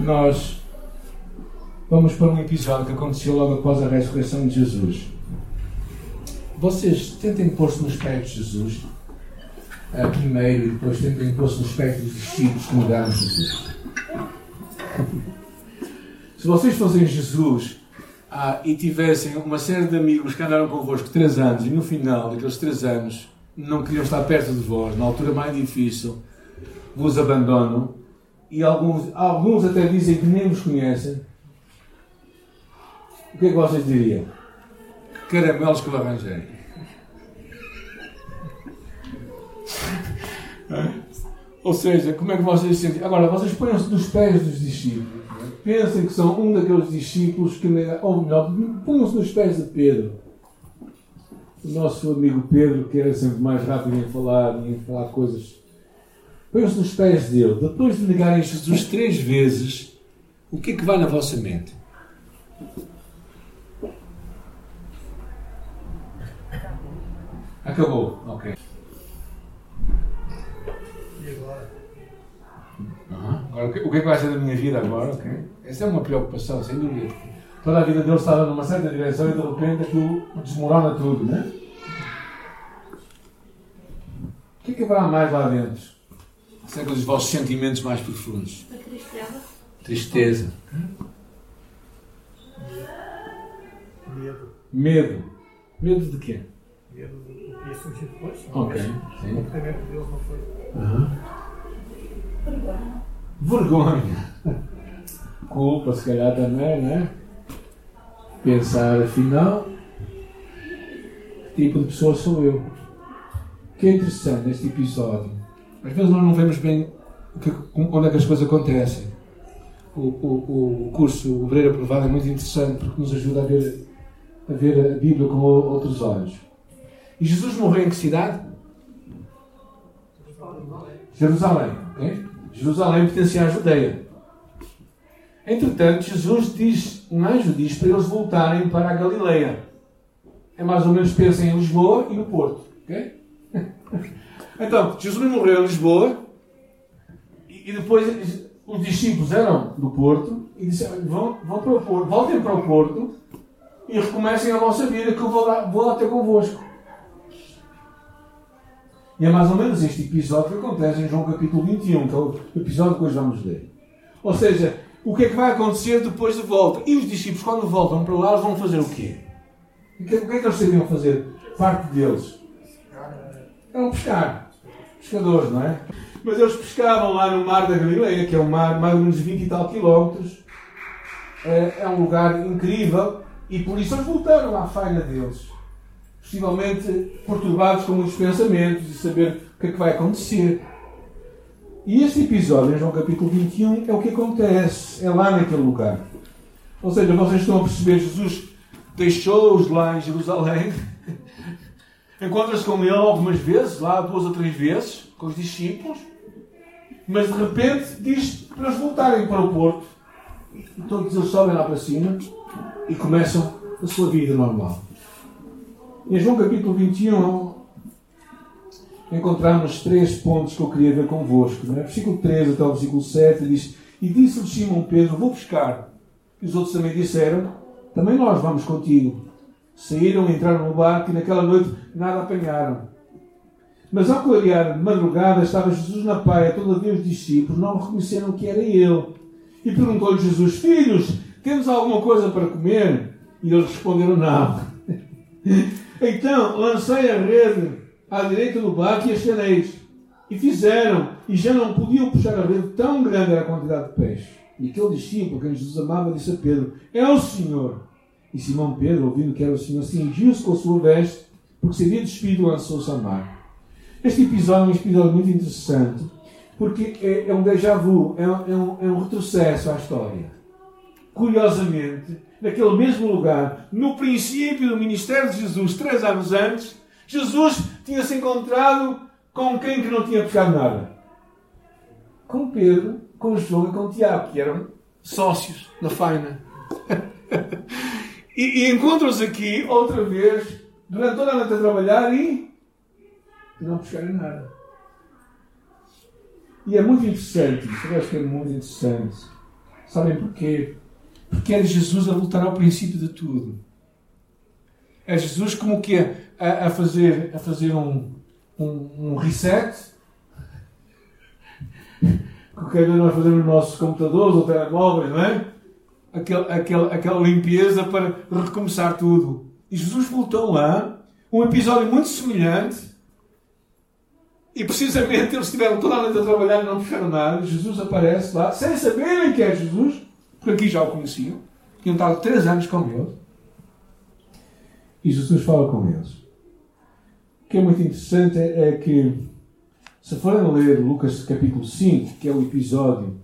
nós vamos para um episódio que aconteceu logo após a ressurreição de Jesus. Vocês tentem pôr-se nos pés de Jesus, uh, primeiro, e depois tentem pôr-se nos pés dos discípulos que mudaram Jesus. Se vocês fossem Jesus ah, e tivessem uma série de amigos que andaram convosco três anos e no final daqueles três anos não queriam estar perto de vós, na altura mais difícil, vos abandonam e alguns, alguns até dizem que nem vos conhecem, o que é que vocês diriam? Caramelos que eu arranjei. Ou seja, como é que vocês se sentem? Agora, vocês põem-se nos pés dos discípulos. É? Pensem que são um daqueles discípulos que, ou melhor, ponham-se nos pés de Pedro. O nosso amigo Pedro, que era sempre mais rápido em falar e em falar coisas. Põem-se nos pés dele. Depois de negarem Jesus três vezes, o que é que vai na vossa mente? Acabou, ok. E agora? Uhum. Agora, o que, o que é que vai ser da minha vida agora? Okay? Essa é uma preocupação, sem dúvida. Toda a vida dele estava numa certa direção e de repente aquilo desmorona tudo, né? O que é que haverá mais lá dentro? Será os vossos sentimentos mais profundos? A tristeza. Tristeza. Medo. Medo. Medo de quê? Medo do que ia surgir depois. Ok. Sim. O comportamento deles não foi. Uhum. Vergonha. Culpa, se calhar também, né? Pensar, afinal, que tipo de pessoa sou eu? O que é interessante neste episódio, às vezes nós não vemos bem que, onde é que as coisas acontecem. O, o, o curso Obreira Provada é muito interessante porque nos ajuda a ver, a ver a Bíblia com outros olhos. E Jesus morreu em que cidade? Jerusalém. Okay? Jerusalém pertencia à Judeia. Entretanto, Jesus diz, um anjo diz para eles voltarem para a Galileia. É mais ou menos pensa em Lisboa e no Porto. Okay? Então, Jesus morreu em Lisboa e depois os discípulos eram do Porto e disseram: vão, vão para o Porto, voltem para o Porto e recomecem a vossa vida que eu vou lá, vou lá ter convosco. E é mais ou menos este episódio que acontece em João capítulo 21, que é o episódio que hoje vamos ler. Ou seja, o que é que vai acontecer depois de volta? E os discípulos, quando voltam para lá, vão fazer o quê? O que é que eles sabiam fazer? Parte deles. Eram pescar. Pescadores, não é? Mas eles pescavam lá no mar da Galileia, que é um mar mais ou menos 20 e tal quilómetros. É um lugar incrível. E por isso eles voltaram à falha deles possivelmente perturbados com muitos pensamentos e saber o que é que vai acontecer. E este episódio, em João capítulo 21, é o que acontece, é lá naquele lugar. Ou seja, vocês estão a perceber, Jesus deixou-os lá em Jerusalém, encontra-se com ele algumas vezes, lá duas ou três vezes, com os discípulos, mas de repente diz para eles voltarem para o porto. E todos eles sobem lá para cima e começam a sua vida normal. Em João capítulo 21 encontramos três pontos que eu queria ver convosco. Né? Versículo 13 até o versículo 7 diz: E disse-lhe Simão Pedro: Vou buscar. E os outros também disseram: Também nós vamos contigo. Saíram, entraram no barco e naquela noite nada apanharam. Mas ao clarear de madrugada estava Jesus na praia, todavia os discípulos não reconheceram que era ele. E perguntou-lhe Jesus: Filhos, temos alguma coisa para comer? E eles responderam: Não. Então lancei a rede à direita do barco e esteneis. E fizeram, e já não podiam puxar a rede, tão grande era a quantidade de peixe. E aquele discípulo, quem Jesus amava, disse a Pedro: É o Senhor. E Simão Pedro, ouvindo que era o Senhor, cingiu-se com a sua veste, porque se havia despido, lançou-se ao mar. Este episódio é um episódio muito interessante, porque é, é um déjà vu, é, é, um, é um retrocesso à história. Curiosamente, naquele mesmo lugar, no princípio do ministério de Jesus, três anos antes, Jesus tinha se encontrado com quem que não tinha pescado nada? Com Pedro, com João e com Tiago, que eram sócios na faina. e, e encontram-se aqui outra vez, durante toda a noite a trabalhar e não pescarem nada. E é muito interessante, eu acho que é muito interessante Sabem porquê? Porque era Jesus a lutar ao princípio de tudo. É Jesus como que a, a fazer, a fazer um, um, um reset. Que cada nós fazemos nos nossos computadores ou telemóveis, não é? Aquela, aquela, aquela limpeza para recomeçar tudo. E Jesus voltou lá, um episódio muito semelhante, e precisamente eles estiveram toda a noite a trabalhar e não puxaram nada. Jesus aparece lá, sem saberem que é Jesus, porque aqui já o conheciam, tinham estado três anos com ele. E Jesus fala com eles. O que é muito interessante é que, se forem ler Lucas capítulo 5, que é o episódio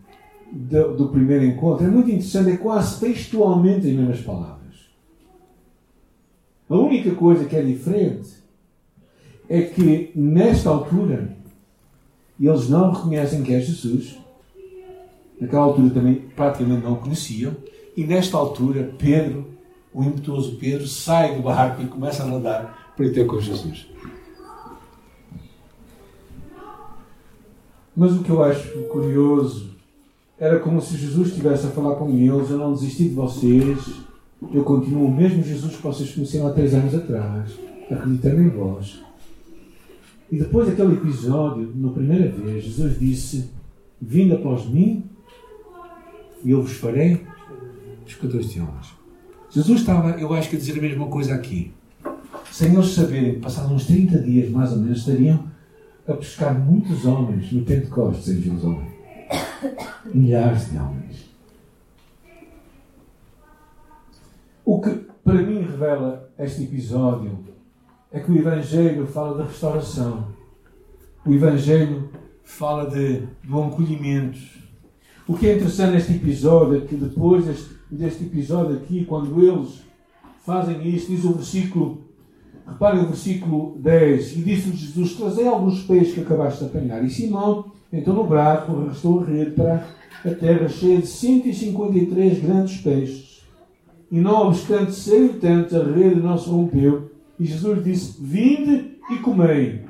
do, do primeiro encontro, é muito interessante, é quase textualmente as mesmas palavras. A única coisa que é diferente é que, nesta altura, eles não reconhecem que é Jesus. Naquela altura também praticamente não o conheciam. E nesta altura, Pedro, o impetuoso Pedro, sai do barco e começa a nadar para ir ter com Jesus. Mas o que eu acho curioso era como se Jesus estivesse a falar com eles: Eu não desisti de vocês, eu continuo o mesmo Jesus que vocês conheceram há três anos atrás. Acreditem em vós. E depois daquele episódio, na primeira vez, Jesus disse: Vindo após mim, e eu vos farei pescadores de homens. Jesus estava, eu acho que, a dizer a mesma coisa aqui. Sem eles saberem, passados uns 30 dias mais ou menos, estariam a pescar muitos homens no Pentecostes em Jerusalém. Milhares de homens. O que para mim revela este episódio é que o Evangelho fala da restauração. O Evangelho fala de, do acolhimento. O que é interessante neste episódio é que depois deste, deste episódio aqui, quando eles fazem isto, diz o versículo, reparem o versículo 10, e disse-lhe Jesus, trazei alguns peixes que acabaste de apanhar. E Simão, então no braço, arrastou a rede para a terra cheia de 153 grandes peixes. E não obstante serem tantos, a rede não se rompeu. E Jesus disse: Vinde e comei.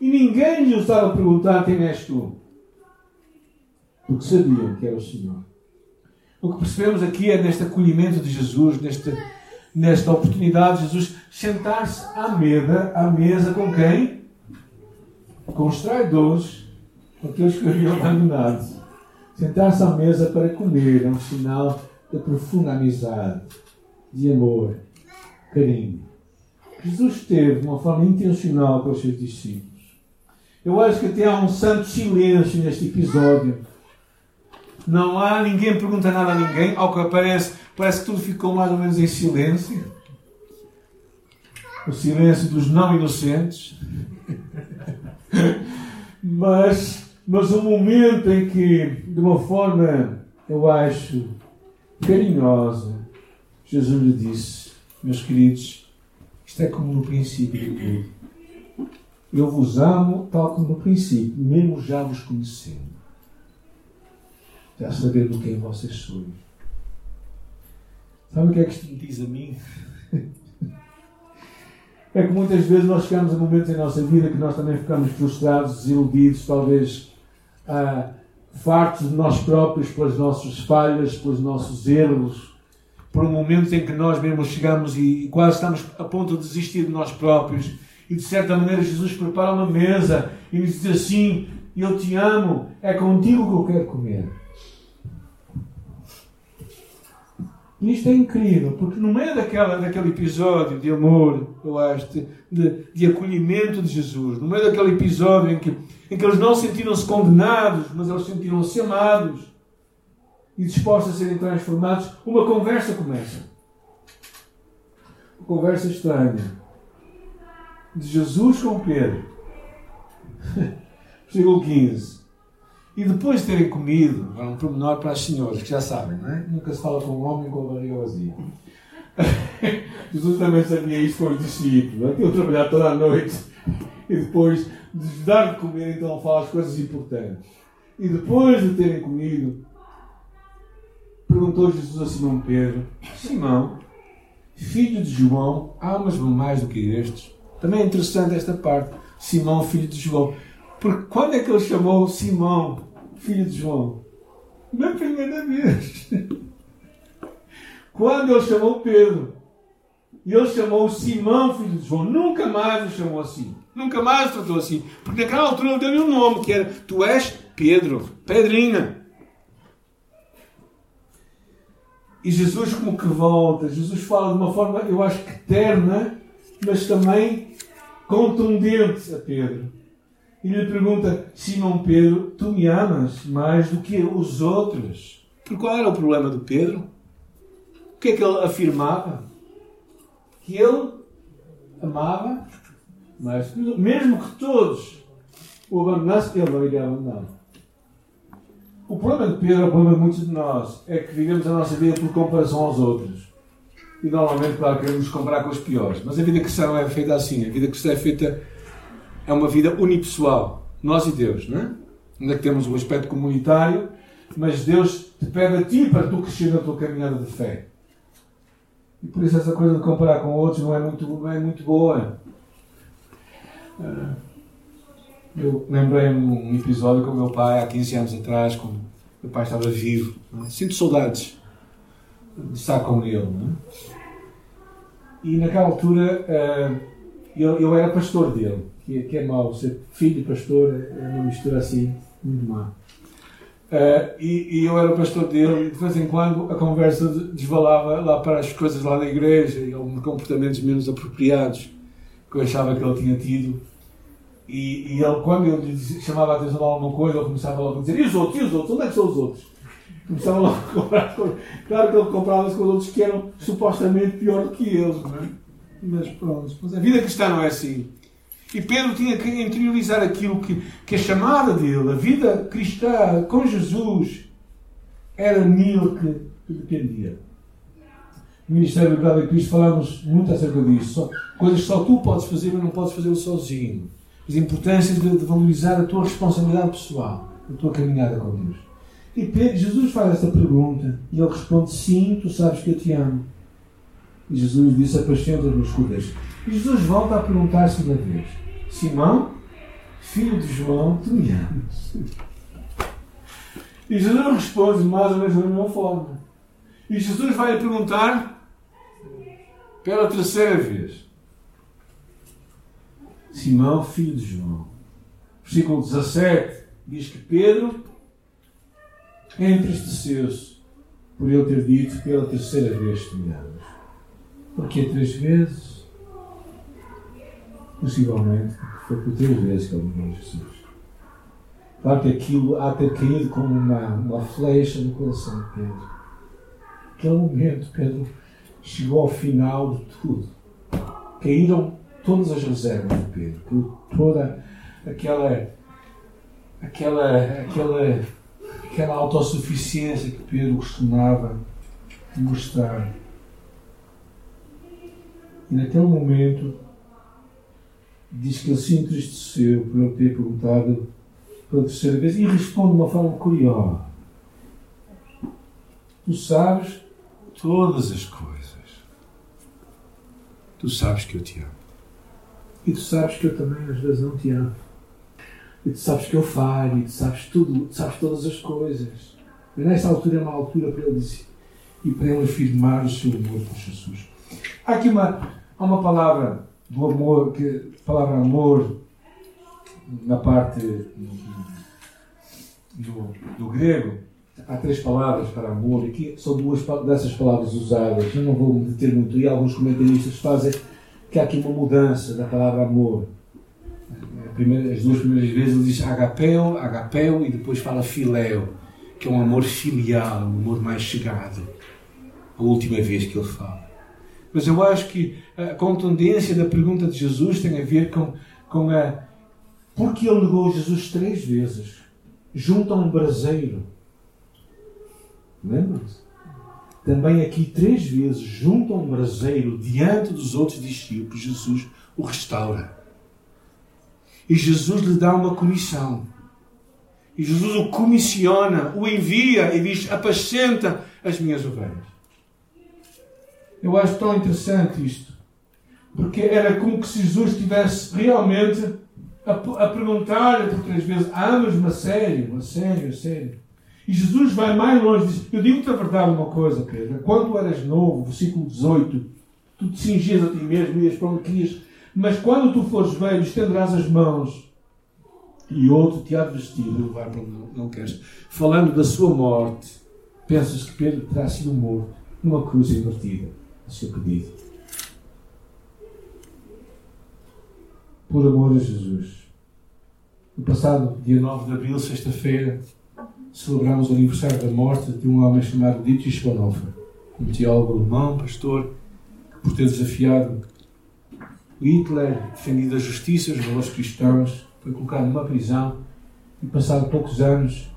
E ninguém lhe estava a perguntar: Quem és tu? Porque sabiam que era o Senhor. O que percebemos aqui é neste acolhimento de Jesus, neste, nesta oportunidade de Jesus sentar-se à mesa, à mesa com quem? Com os traidores, com aqueles que haviam abandonado. Sentar-se à mesa para comer é um sinal de profunda amizade, de amor, carinho. Jesus teve uma forma intencional com os seus discípulos. Eu acho que até há um santo silêncio neste episódio. Não há, ninguém pergunta nada a ninguém, ao que parece, parece que tudo ficou mais ou menos em silêncio. O silêncio dos não inocentes. mas, mas um momento em que, de uma forma, eu acho, carinhosa, Jesus lhe disse, meus queridos, isto é como no princípio de tudo. Eu vos amo tal como no princípio, mesmo já vos conhecendo. Já sabendo quem vocês sois. Sabe o que é que isto me diz a mim? É que muitas vezes nós chegamos a momentos em nossa vida que nós também ficamos frustrados, desiludidos, talvez ah, fartos de nós próprios pelas nossas falhas, pelos nossos erros, por um momento em que nós mesmos chegamos e quase estamos a ponto de desistir de nós próprios. E de certa maneira Jesus prepara uma mesa e nos diz assim: Eu te amo, é contigo que eu quero comer. E isto é incrível, porque no meio daquela, daquele episódio de amor, eu acho, de, de acolhimento de Jesus, no meio daquele episódio em que, em que eles não sentiram-se condenados, mas eles sentiram-se amados e dispostos a serem transformados, uma conversa começa. Uma conversa estranha. De Jesus com Pedro. Versículo 15. E depois de terem comido, agora um pormenor para as senhoras, que já sabem, não é? Nunca se fala com um homem com a barriga vazia. Jesus também sabia isso com os discípulos. Aquilo é? trabalhar toda a noite e depois de dar de comer, então fala as coisas importantes. E depois de terem comido, perguntou Jesus a Simão Pedro: Simão, filho de João, umas mais do que estes? Também é interessante esta parte. Simão, filho de João. Porque quando é que ele chamou Simão, filho de João? Na primeira vez. quando ele chamou Pedro. E ele chamou Simão, filho de João. Nunca mais o chamou assim. Nunca mais o tratou assim. Porque naquela altura ele deu-lhe um nome, que era Tu és Pedro, Pedrinha. E Jesus como que volta. Jesus fala de uma forma, eu acho que terna, mas também contundente a Pedro. E lhe pergunta, Simão Pedro, tu me amas mais do que os outros? Porque qual era o problema do Pedro? O que é que ele afirmava? Que ele amava, mas mesmo que todos o abandonassem, ele não iria abandonar. O problema de Pedro, o problema de muitos de nós, é que vivemos a nossa vida por comparação aos outros. E normalmente, claro, queremos comparar com os piores. Mas a vida cristã não é feita assim. A vida cristã é feita. É uma vida unipessoal. Nós e Deus, não é? Ainda que temos o aspecto comunitário, mas Deus te pede a ti para tu crescer na tua caminhada de fé. E por isso essa coisa de comparar com outros não é muito, não é muito boa. Ah, eu lembrei-me um episódio com o meu pai há 15 anos atrás, quando meu pai estava vivo. É? Sinto saudades de estar com ele. É? E naquela altura eu, eu, era pastor dele, que, é, que é mau. Ser filho de pastor é uma mistura assim muito má. Uh, e, e, eu era pastor dele e de vez em quando a conversa desvalava lá para as coisas lá da igreja e alguns comportamentos menos apropriados que eu achava que ele tinha tido. E, e ele, quando eu lhe chamava a atenção de alguma coisa, ele começava logo a dizer: e os outros? E os outros? Onde é que são os outros? Começava logo a comprar. Claro que ele comprava-se com os outros que eram supostamente pior do que eles, não é? Mas pronto, a vida cristã não é assim. E Pedro tinha que interiorizar aquilo que, que a chamada dele, a vida cristã com Jesus, era nele que dependia. No Ministério da Verdade de Cristo falámos muito acerca disso. Coisas que só tu podes fazer, mas não podes fazer sozinho. As importâncias de, de valorizar a tua responsabilidade pessoal, a tua caminhada com Deus. E Pedro, Jesus faz essa pergunta e ele responde: Sim, tu sabes que eu te amo. E Jesus disse: Apacenta os. E Jesus volta a perguntar segunda vez: Simão, filho de João, tu me amas? E Jesus responde mais ou menos da mesma forma. E Jesus vai perguntar pela terceira vez: Simão, filho de João. Versículo 17 diz que Pedro entristeceu-se por ele ter dito pela terceira vez que me amas. Porque três vezes? Possivelmente, foi por três vezes que ele me Jesus. Claro que aquilo há de ter caído como uma, uma flecha no coração de Pedro. Naquele momento, Pedro chegou ao final de tudo. Caíram todas as reservas de Pedro, toda aquela, aquela, aquela, aquela autossuficiência que Pedro costumava mostrar. E naquele momento diz que ele se entristeceu por ele ter perguntado pela terceira vez e responde de uma forma curiosa. Tu sabes todas as coisas. Tu sabes que eu te amo. E tu sabes que eu também às vezes não te amo. E tu sabes que eu falho, e tu sabes tudo, tu sabes todas as coisas. Mas nesta altura é uma altura para ele dizer e para ele afirmar o seu amor por Jesus. Há aqui uma, uma palavra do amor, que, palavra amor, na parte do, do grego, há três palavras para amor, e aqui são duas dessas palavras usadas. Eu não vou me deter muito, e alguns comentaristas fazem que há aqui uma mudança da palavra amor. As duas primeiras vezes ele diz agapeu, agapeu e depois fala filéu, que é um amor filial, um amor mais chegado. A última vez que ele fala. Mas eu acho que a contundência da pergunta de Jesus tem a ver com, com a. Porque ele negou Jesus três vezes, junto a um braseiro. Lembram-se? também aqui três vezes, junto a um braseiro, diante dos outros discípulos, Jesus o restaura. E Jesus lhe dá uma comissão. E Jesus o comissiona, o envia e diz: Apacenta as minhas ovelhas. Eu acho tão interessante isto, porque era como se Jesus estivesse realmente a, a perguntar-lhe por três vezes: Amas-me a sério, a sério, a sério. E Jesus vai mais longe diz: Eu digo-te a verdade uma coisa, Pedro. Quando eras novo, versículo 18, tu te cingias a ti mesmo e ias para onde querias. Mas quando tu fores velho, estenderás as mãos e outro te há de vestir e levar para onde não queres. Falando da sua morte, pensas que Pedro terá sido morto numa cruz invertida, seu pedido. Por amor a Jesus. No passado dia 9 de abril, sexta-feira, celebramos o aniversário da morte de um homem chamado Dietrich Bonhoeffer, um teólogo alemão, pastor, que por ter desafiado Hitler, defendido a justiça, os valores cristãos, foi colocado numa prisão e, passado poucos anos,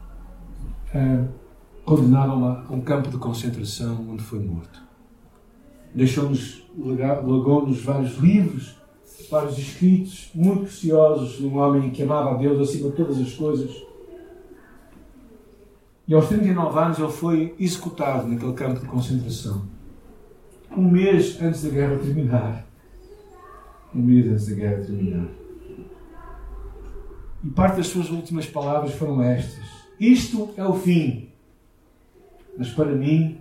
uh, condenaram-no a um campo de concentração onde foi morto. Deixou-nos, legou-nos vários livros, vários escritos muito preciosos de um homem que amava a Deus acima de todas as coisas. E aos 39 anos ele foi executado naquele campo de concentração. Um mês antes da guerra terminar. Um mês antes da guerra terminar. E parte das suas últimas palavras foram estas: Isto é o fim, mas para mim,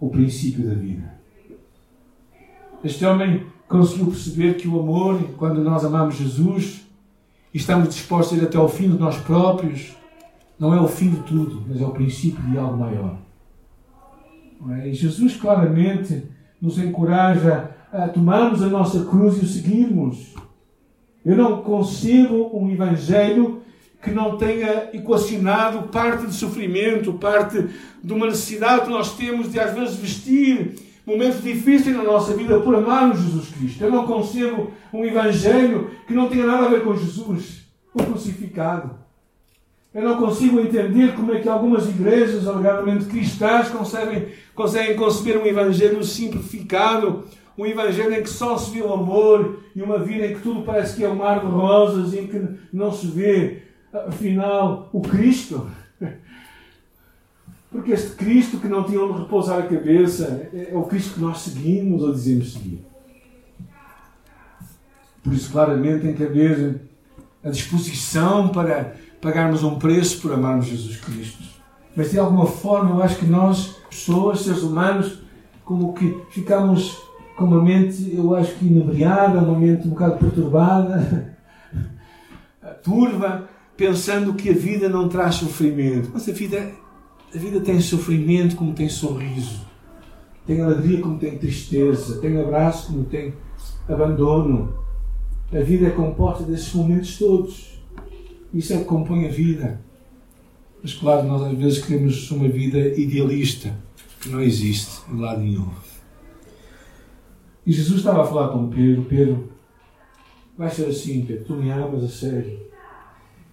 o princípio da vida. Este homem conseguiu perceber que o amor, quando nós amamos Jesus e estamos dispostos a ir até ao fim de nós próprios, não é o fim de tudo, mas é o princípio de algo maior. É? E Jesus claramente nos encoraja a tomarmos a nossa cruz e o seguirmos. Eu não concebo um evangelho que não tenha equacionado parte de sofrimento, parte de uma necessidade que nós temos de às vezes vestir momentos difíceis na nossa vida por amarmos Jesus Cristo. Eu não concebo um evangelho que não tenha nada a ver com Jesus, o crucificado. Eu não consigo entender como é que algumas igrejas, alegadamente cristãs, conseguem, conseguem conceber um evangelho simplificado, um evangelho em que só se vê o amor e uma vida em que tudo parece que é um mar de rosas e em que não se vê, afinal, o Cristo. Porque este Cristo que não tinha onde repousar a cabeça é o Cristo que nós seguimos ou dizemos seguir. Por isso, claramente, tem que haver a disposição para pagarmos um preço por amarmos Jesus Cristo. Mas de alguma forma, eu acho que nós, pessoas, seres humanos, como que ficamos com uma mente, eu acho que inebriada, uma mente um bocado perturbada, turva, pensando que a vida não traz sofrimento. Mas a vida, a vida tem sofrimento como tem sorriso, tem alegria como tem tristeza, tem abraço como tem abandono. A vida é composta desses momentos todos. Isso é que compõe a vida. Mas claro, nós às vezes queremos uma vida idealista, que não existe em lado nenhum. E Jesus estava a falar com Pedro: Pedro, vai ser assim, Pedro, tu me amas a sério.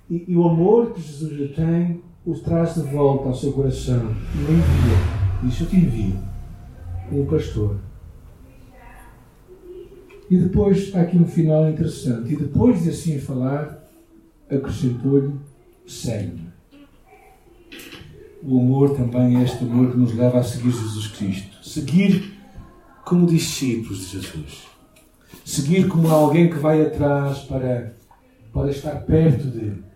E, e o amor que Jesus lhe tem o traz de volta ao seu coração e o envia. Diz: Eu te envio como pastor. E depois há aqui um final interessante. E depois de assim falar, acrescentou-lhe: segue-me. O amor também é este amor que nos leva a seguir Jesus Cristo. Seguir como discípulos de Jesus. Seguir como alguém que vai atrás para, para estar perto dele.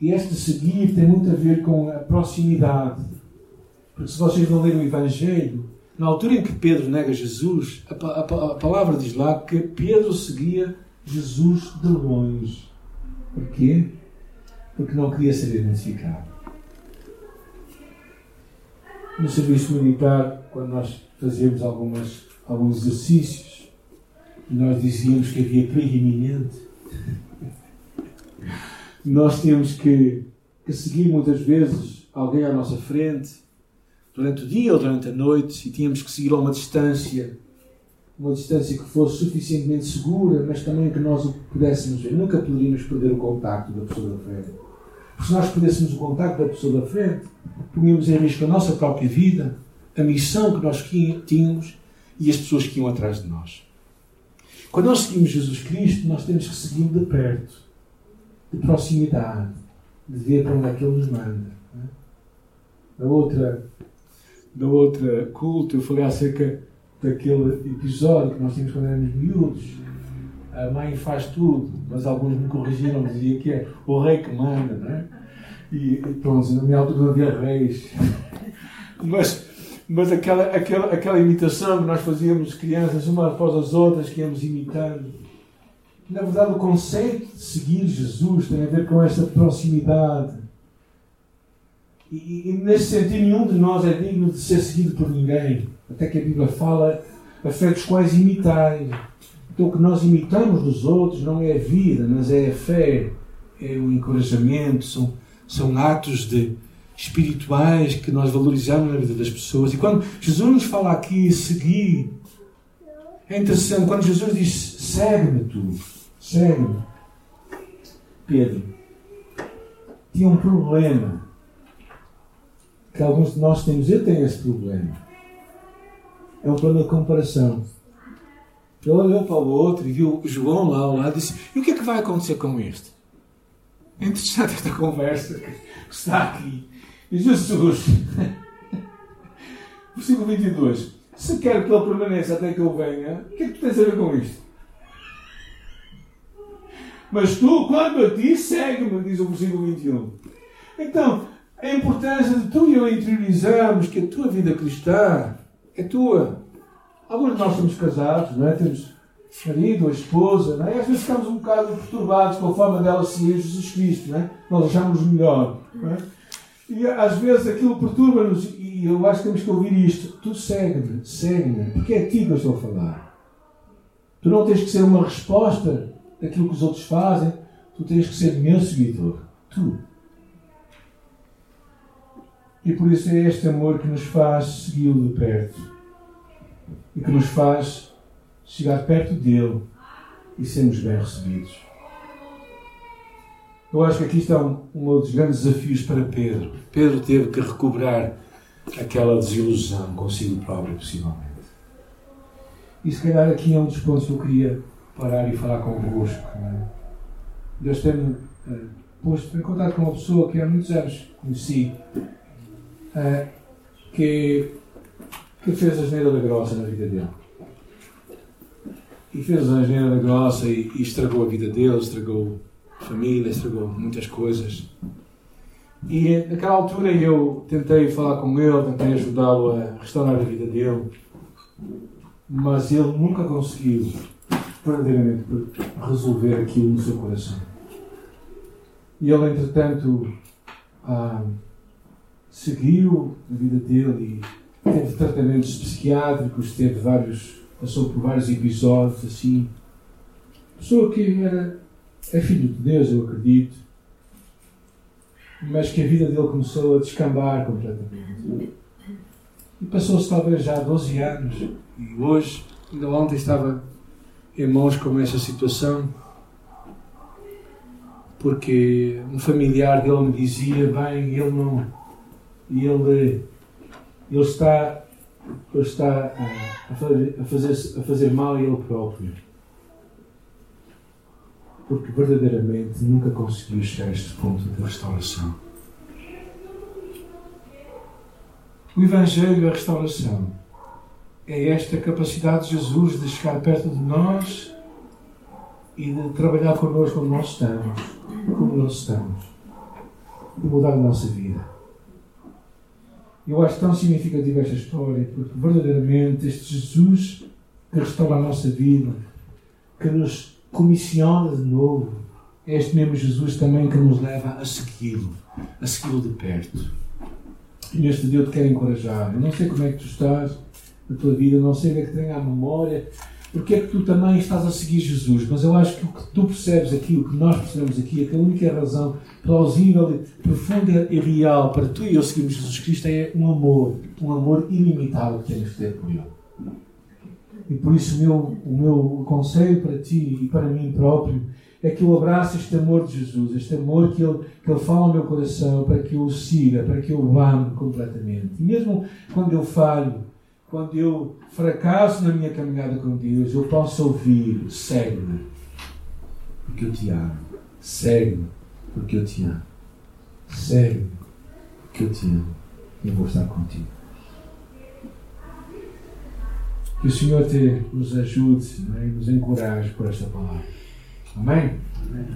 E este seguir tem muito a ver com a proximidade. Porque se vocês vão ler o Evangelho, na altura em que Pedro nega Jesus, a, a, a palavra diz lá que Pedro seguia Jesus de longe. Porquê? Porque não queria ser identificado. No serviço militar, quando nós fazíamos algumas, alguns exercícios nós dizíamos que havia perigo iminente. Nós tínhamos que, que seguir muitas vezes alguém à nossa frente durante o dia ou durante a noite e tínhamos que seguir a uma distância, uma distância que fosse suficientemente segura, mas também que nós o pudéssemos ver. Nunca poderíamos perder o contacto da pessoa da frente. Porque se nós perdêssemos o contacto da pessoa da frente, punhamos em risco a nossa própria vida, a missão que nós tínhamos e as pessoas que iam atrás de nós. Quando nós seguimos Jesus Cristo, nós temos que seguir de perto, de proximidade, de ver para onde é que Ele nos manda. Na outra, na outra culto, eu falei acerca daquele episódio que nós tínhamos quando éramos miúdos. A mãe faz tudo, mas alguns me corrigiram, dizia que é o rei que manda, não é? E pronto, na minha altura não havia reis. Mas, mas aquela, aquela, aquela imitação que nós fazíamos crianças, umas após as outras, que íamos imitando. Na verdade, o conceito de seguir Jesus tem a ver com esta proximidade. E, e nesse sentido, nenhum de nós é digno de ser seguido por ninguém. Até que a Bíblia fala a fé dos quais imitai. Então, o que nós imitamos dos outros não é a vida, mas é a fé, é o encorajamento, são, são atos de, espirituais que nós valorizamos na vida das pessoas. E quando Jesus nos fala aqui, seguir, é interessante, quando Jesus diz, segue-me tu, segue-me. Pedro, tinha um problema que alguns de nós temos, eu tenho esse problema. É um problema de comparação. Ele olhou para o outro e viu João lá ao lado e disse: E o que é que vai acontecer com este? É interessante esta conversa que está aqui. E Jesus, versículo 22, se quer que ele permaneça até que eu venha, o que é que tu tens a ver com isto? Mas tu, quando a ti, segue-me, diz o versículo 21. Então, a importância de tu e eu interiorizarmos que a tua vida cristã é tua. Alguns de nós somos casados, não é? Temos marido ou esposa, não é? E às vezes ficamos um bocado perturbados com a forma dela seguir Jesus Cristo, não é? Nós achamos melhor, não é? E às vezes aquilo perturba-nos e eu acho que temos que ouvir isto. Tu segue-me, segue-me, porque é a ti que eu estou a falar. Tu não tens que ser uma resposta daquilo que os outros fazem, tu tens que ser meu seguidor. Tu. E por isso é este amor que nos faz segui-lo de perto e que nos faz chegar perto dele e sermos bem recebidos. Eu acho que aqui está um, dos grandes desafios para Pedro. Pedro teve que recuperar aquela desilusão consigo próprio, possivelmente. E se calhar aqui é um dos pontos que eu queria parar e falar convosco. É? Deus tem-me uh, posto em contato com uma pessoa que há muitos anos conheci, uh, que, que fez a geneira da grossa na vida dele. E fez a geneira da grossa e, e estragou a vida dele, estragou família, estragou muitas coisas. E naquela altura eu tentei falar com ele, tentei ajudá-lo a restaurar a vida dele, mas ele nunca conseguiu verdadeiramente resolver aquilo no seu coração. E ele, entretanto, ah, seguiu a vida dele e teve tratamentos psiquiátricos, teve vários, passou por vários episódios assim. Pessoa que era é filho de Deus, eu acredito, mas que a vida dele começou a descambar completamente. E passou-se talvez já 12 anos, e hoje, ainda ontem estava em mãos com essa situação, porque um familiar dele me dizia, bem, ele não, ele, ele está, ele está a, fazer, a, fazer, a fazer mal a ele próprio porque verdadeiramente nunca conseguiu chegar a este ponto de restauração. O Evangelho e a restauração é esta capacidade de Jesus de chegar perto de nós e de trabalhar connosco onde nós estamos, como nós estamos, e mudar a nossa vida. Eu acho tão significativa esta história, porque verdadeiramente este Jesus que restaura a nossa vida, que nos comissiona de novo. É este mesmo Jesus também que nos leva a segui-lo, a segui-lo de perto. E neste dia eu te quero encorajar. Eu não sei como é que tu estás na tua vida, não sei onde é que tem a memória, porque é que tu também estás a seguir Jesus, mas eu acho que o que tu percebes aqui, o que nós percebemos aqui, é que a única razão plausível, profunda e real para tu e eu seguirmos Jesus Cristo é um amor, um amor ilimitado que temos de ter por Ele. E por isso o meu, o meu conselho para ti e para mim próprio é que eu abrace este amor de Jesus, este amor que ele, que ele fala ao meu coração, para que eu o siga, para que eu o ame completamente. E mesmo quando eu falho, quando eu fracasso na minha caminhada com Deus, eu posso ouvir: segue-me, porque eu te amo. Segue-me, porque eu te amo. Segue-me, porque eu te amo. E vou estar contigo. Que o Senhor te, nos ajude né, e nos encoraje por esta palavra. Amém? Amém.